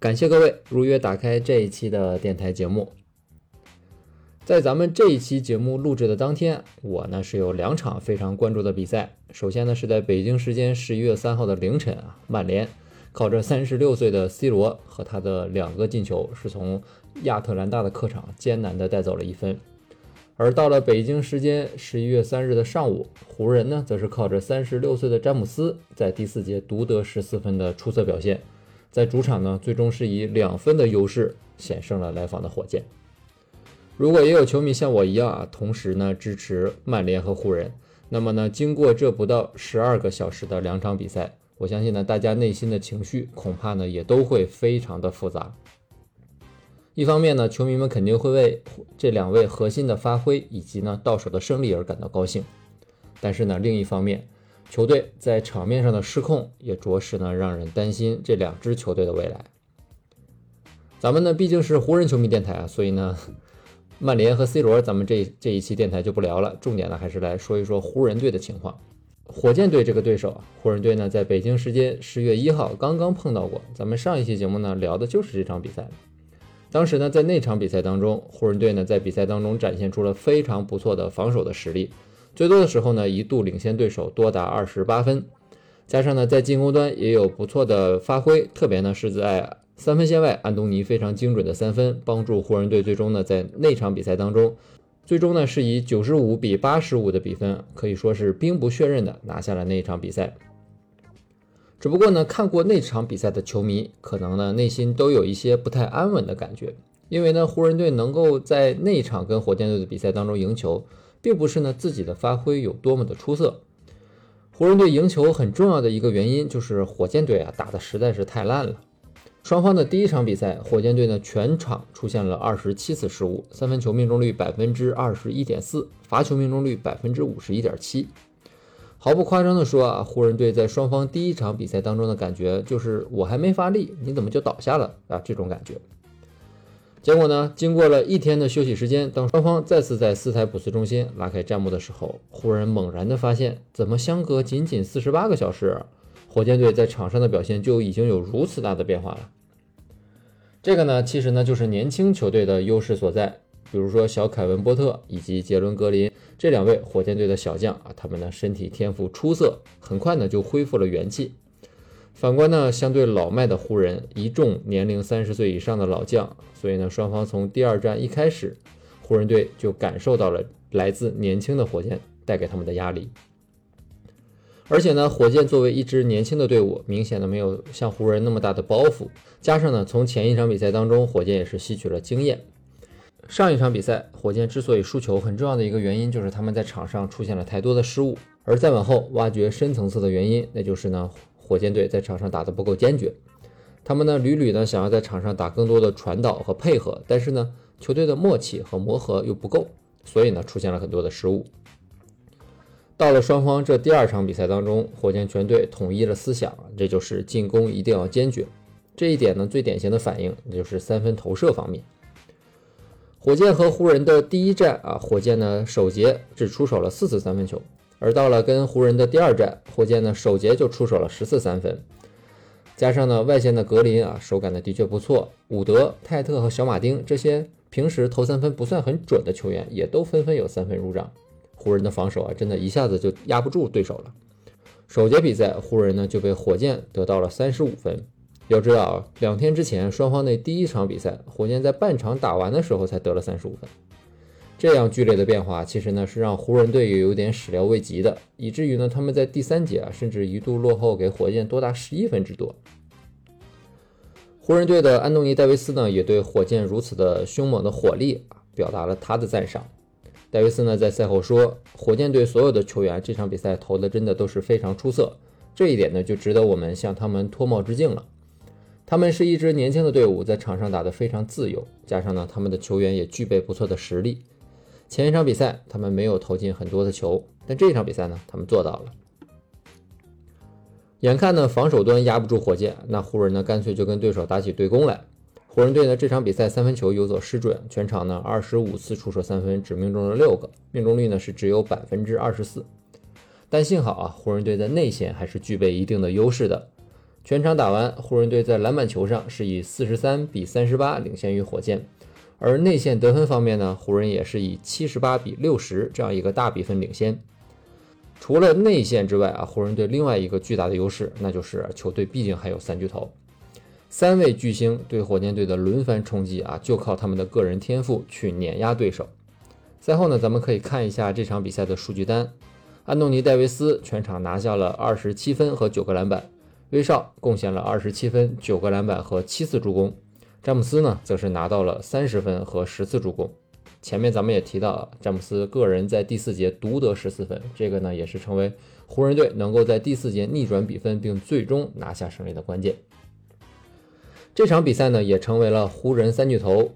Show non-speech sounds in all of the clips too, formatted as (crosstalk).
感谢各位如约打开这一期的电台节目。在咱们这一期节目录制的当天，我呢是有两场非常关注的比赛。首先呢是在北京时间十一月三号的凌晨啊，曼联靠着三十六岁的 C 罗和他的两个进球，是从亚特兰大的客场艰难的带走了一分。而到了北京时间十一月三日的上午，湖人呢，则是靠着三十六岁的詹姆斯在第四节独得十四分的出色表现，在主场呢，最终是以两分的优势险胜了来访的火箭。如果也有球迷像我一样啊，同时呢支持曼联和湖人，那么呢，经过这不到十二个小时的两场比赛，我相信呢，大家内心的情绪恐怕呢也都会非常的复杂。一方面呢，球迷们肯定会为这两位核心的发挥以及呢到手的胜利而感到高兴，但是呢，另一方面，球队在场面上的失控也着实呢让人担心这两支球队的未来。咱们呢毕竟是湖人球迷电台啊，所以呢，(laughs) 曼联和 C 罗咱们这这一期电台就不聊了，重点呢还是来说一说湖人队的情况。火箭队这个对手啊，湖人队呢在北京时间十月一号刚刚碰到过，咱们上一期节目呢聊的就是这场比赛。当时呢，在那场比赛当中，湖人队呢在比赛当中展现出了非常不错的防守的实力，最多的时候呢一度领先对手多达二十八分，加上呢在进攻端也有不错的发挥，特别呢是在三分线外，安东尼非常精准的三分，帮助湖人队最终呢在那场比赛当中，最终呢是以九十五比八十五的比分，可以说是兵不血刃的拿下了那一场比赛。只不过呢，看过那场比赛的球迷，可能呢内心都有一些不太安稳的感觉，因为呢湖人队能够在那场跟火箭队的比赛当中赢球，并不是呢自己的发挥有多么的出色。湖人队赢球很重要的一个原因就是火箭队啊打的实在是太烂了。双方的第一场比赛，火箭队呢全场出现了二十七次失误，三分球命中率百分之二十一点四，罚球命中率百分之五十一点七。毫不夸张的说啊，湖人队在双方第一场比赛当中的感觉就是我还没发力，你怎么就倒下了啊？这种感觉。结果呢，经过了一天的休息时间，当双方再次在斯台普斯中心拉开战幕的时候，湖人猛然的发现，怎么相隔仅仅四十八个小时，火箭队在场上的表现就已经有如此大的变化了。这个呢，其实呢就是年轻球队的优势所在。比如说小凯文波特以及杰伦格林这两位火箭队的小将啊，他们呢身体天赋出色，很快呢就恢复了元气。反观呢相对老迈的湖人，一众年龄三十岁以上的老将，所以呢双方从第二战一开始，湖人队就感受到了来自年轻的火箭带给他们的压力。而且呢火箭作为一支年轻的队伍，明显的没有像湖人那么大的包袱，加上呢从前一场比赛当中，火箭也是吸取了经验。上一场比赛，火箭之所以输球，很重要的一个原因就是他们在场上出现了太多的失误。而再往后挖掘深层次的原因，那就是呢，火箭队在场上打得不够坚决。他们呢屡屡呢想要在场上打更多的传导和配合，但是呢球队的默契和磨合又不够，所以呢出现了很多的失误。到了双方这第二场比赛当中，火箭全队统一了思想，这就是进攻一定要坚决。这一点呢最典型的反应，就是三分投射方面。火箭和湖人的第一战啊，火箭呢首节只出手了四次三分球，而到了跟湖人的第二战，火箭呢首节就出手了十次三分，加上呢外线的格林啊手感呢的确不错，伍德、泰特和小马丁这些平时投三分不算很准的球员也都纷纷有三分入账，湖人的防守啊真的一下子就压不住对手了。首节比赛，湖人呢就被火箭得到了三十五分。要知道啊，两天之前双方的第一场比赛，火箭在半场打完的时候才得了三十五分。这样剧烈的变化，其实呢是让湖人队也有点始料未及的，以至于呢他们在第三节啊，甚至一度落后给火箭多达十一分之多。湖人队的安东尼·戴维斯呢，也对火箭如此的凶猛的火力啊，表达了他的赞赏。戴维斯呢在赛后说，火箭队所有的球员这场比赛投的真的都是非常出色，这一点呢就值得我们向他们脱帽致敬了。他们是一支年轻的队伍，在场上打得非常自由，加上呢，他们的球员也具备不错的实力。前一场比赛他们没有投进很多的球，但这场比赛呢，他们做到了。眼看呢防守端压不住火箭，那湖人呢干脆就跟对手打起对攻来。湖人队呢这场比赛三分球有所失准，全场呢二十五次出手三分只命中了六个，命中率呢是只有百分之二十四。但幸好啊，湖人队在内线还是具备一定的优势的。全场打完，湖人队在篮板球上是以四十三比三十八领先于火箭，而内线得分方面呢，湖人也是以七十八比六十这样一个大比分领先。除了内线之外啊，湖人队另外一个巨大的优势，那就是球队毕竟还有三巨头，三位巨星对火箭队的轮番冲击啊，就靠他们的个人天赋去碾压对手。赛后呢，咱们可以看一下这场比赛的数据单，安东尼·戴维斯全场拿下了二十七分和九个篮板，威少贡献了二十七分、九个篮板和七次助攻，詹姆斯呢则是拿到了三十分和十次助攻。前面咱们也提到啊，詹姆斯个人在第四节独得十四分，这个呢也是成为湖人队能够在第四节逆转比分并最终拿下胜利的关键。这场比赛呢也成为了湖人三巨头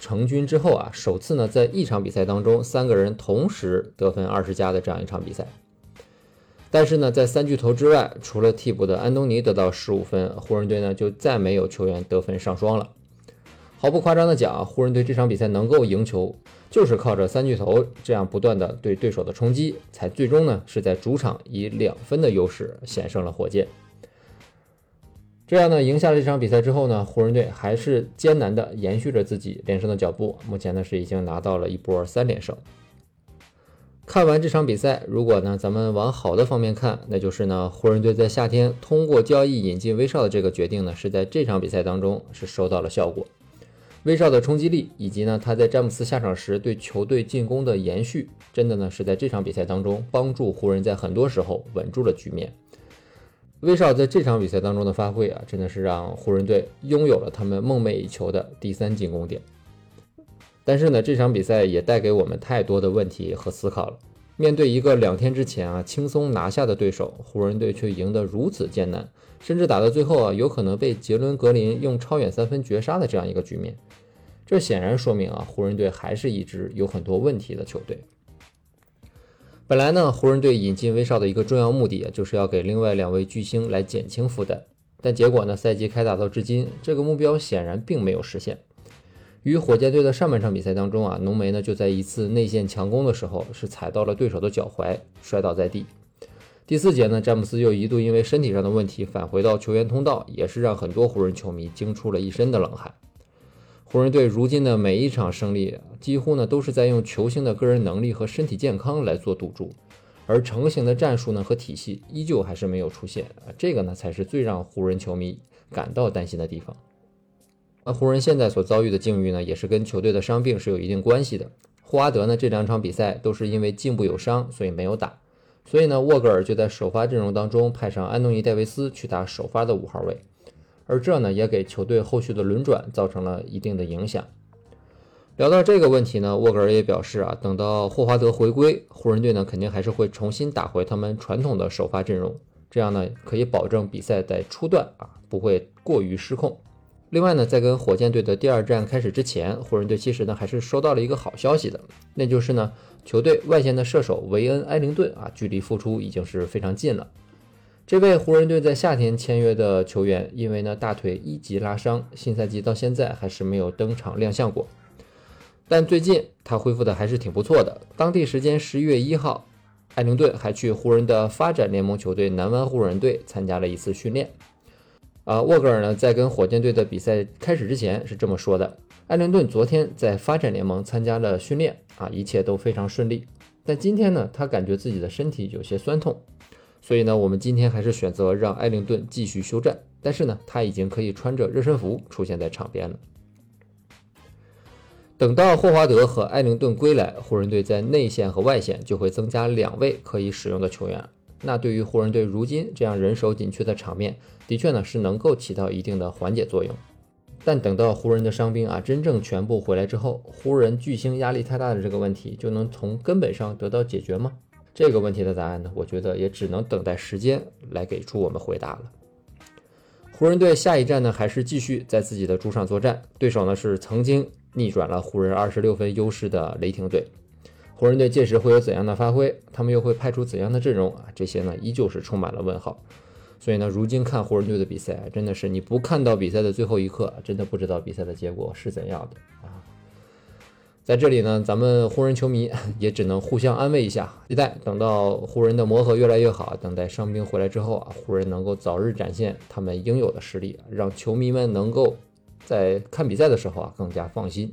成军之后啊，首次呢在一场比赛当中三个人同时得分二十加的这样一场比赛。但是呢，在三巨头之外，除了替补的安东尼得到十五分，湖人队呢就再没有球员得分上双了。毫不夸张的讲，湖人队这场比赛能够赢球，就是靠着三巨头这样不断的对对手的冲击，才最终呢是在主场以两分的优势险胜了火箭。这样呢，赢下了这场比赛之后呢，湖人队还是艰难的延续着自己连胜的脚步，目前呢是已经拿到了一波三连胜。看完这场比赛，如果呢咱们往好的方面看，那就是呢湖人队在夏天通过交易引进威少的这个决定呢，是在这场比赛当中是收到了效果。威少的冲击力，以及呢他在詹姆斯下场时对球队进攻的延续，真的呢是在这场比赛当中帮助湖人，在很多时候稳住了局面。威少在这场比赛当中的发挥啊，真的是让湖人队拥有了他们梦寐以求的第三进攻点。但是呢，这场比赛也带给我们太多的问题和思考了。面对一个两天之前啊轻松拿下的对手，湖人队却赢得如此艰难，甚至打到最后啊有可能被杰伦格林用超远三分绝杀的这样一个局面。这显然说明啊，湖人队还是一支有很多问题的球队。本来呢，湖人队引进威少的一个重要目的，就是要给另外两位巨星来减轻负担。但结果呢，赛季开打到至今，这个目标显然并没有实现。与火箭队的上半场比赛当中啊，浓眉呢就在一次内线强攻的时候，是踩到了对手的脚踝，摔倒在地。第四节呢，詹姆斯又一度因为身体上的问题返回到球员通道，也是让很多湖人球迷惊出了一身的冷汗。湖人队如今的每一场胜利，几乎呢都是在用球星的个人能力和身体健康来做赌注，而成型的战术呢和体系依旧还是没有出现，这个呢才是最让湖人球迷感到担心的地方。那湖人现在所遭遇的境遇呢，也是跟球队的伤病是有一定关系的。霍华德呢这两场比赛都是因为颈部有伤，所以没有打，所以呢沃格尔就在首发阵容当中派上安东尼戴维斯去打首发的五号位。而这呢，也给球队后续的轮转造成了一定的影响。聊到这个问题呢，沃格尔也表示啊，等到霍华德回归，湖人队呢肯定还是会重新打回他们传统的首发阵容，这样呢可以保证比赛在初段啊不会过于失控。另外呢，在跟火箭队的第二战开始之前，湖人队其实呢还是收到了一个好消息的，那就是呢球队外线的射手维恩·埃灵顿啊，距离复出已经是非常近了。这位湖人队在夏天签约的球员，因为呢大腿一级拉伤，新赛季到现在还是没有登场亮相过。但最近他恢复的还是挺不错的。当地时间十一月一号，艾灵顿还去湖人的发展联盟球队南湾湖人队参加了一次训练。啊，沃格尔呢在跟火箭队的比赛开始之前是这么说的：艾灵顿昨天在发展联盟参加了训练，啊，一切都非常顺利。但今天呢，他感觉自己的身体有些酸痛。所以呢，我们今天还是选择让埃灵顿继续休战，但是呢，他已经可以穿着热身服出现在场边了。等到霍华德和埃灵顿归来，湖人队在内线和外线就会增加两位可以使用的球员。那对于湖人队如今这样人手紧缺的场面，的确呢是能够起到一定的缓解作用。但等到湖人的伤兵啊真正全部回来之后，湖人巨星压力太大的这个问题就能从根本上得到解决吗？这个问题的答案呢，我觉得也只能等待时间来给出我们回答了。湖人队下一站呢，还是继续在自己的主场作战，对手呢是曾经逆转了湖人二十六分优势的雷霆队。湖人队届时会有怎样的发挥？他们又会派出怎样的阵容啊？这些呢，依旧是充满了问号。所以呢，如今看湖人队的比赛，真的是你不看到比赛的最后一刻，真的不知道比赛的结果是怎样的啊。在这里呢，咱们湖人球迷 (laughs) 也只能互相安慰一下，期待等到湖人的磨合越来越好，等待伤兵回来之后啊，湖人能够早日展现他们应有的实力，让球迷们能够在看比赛的时候啊更加放心。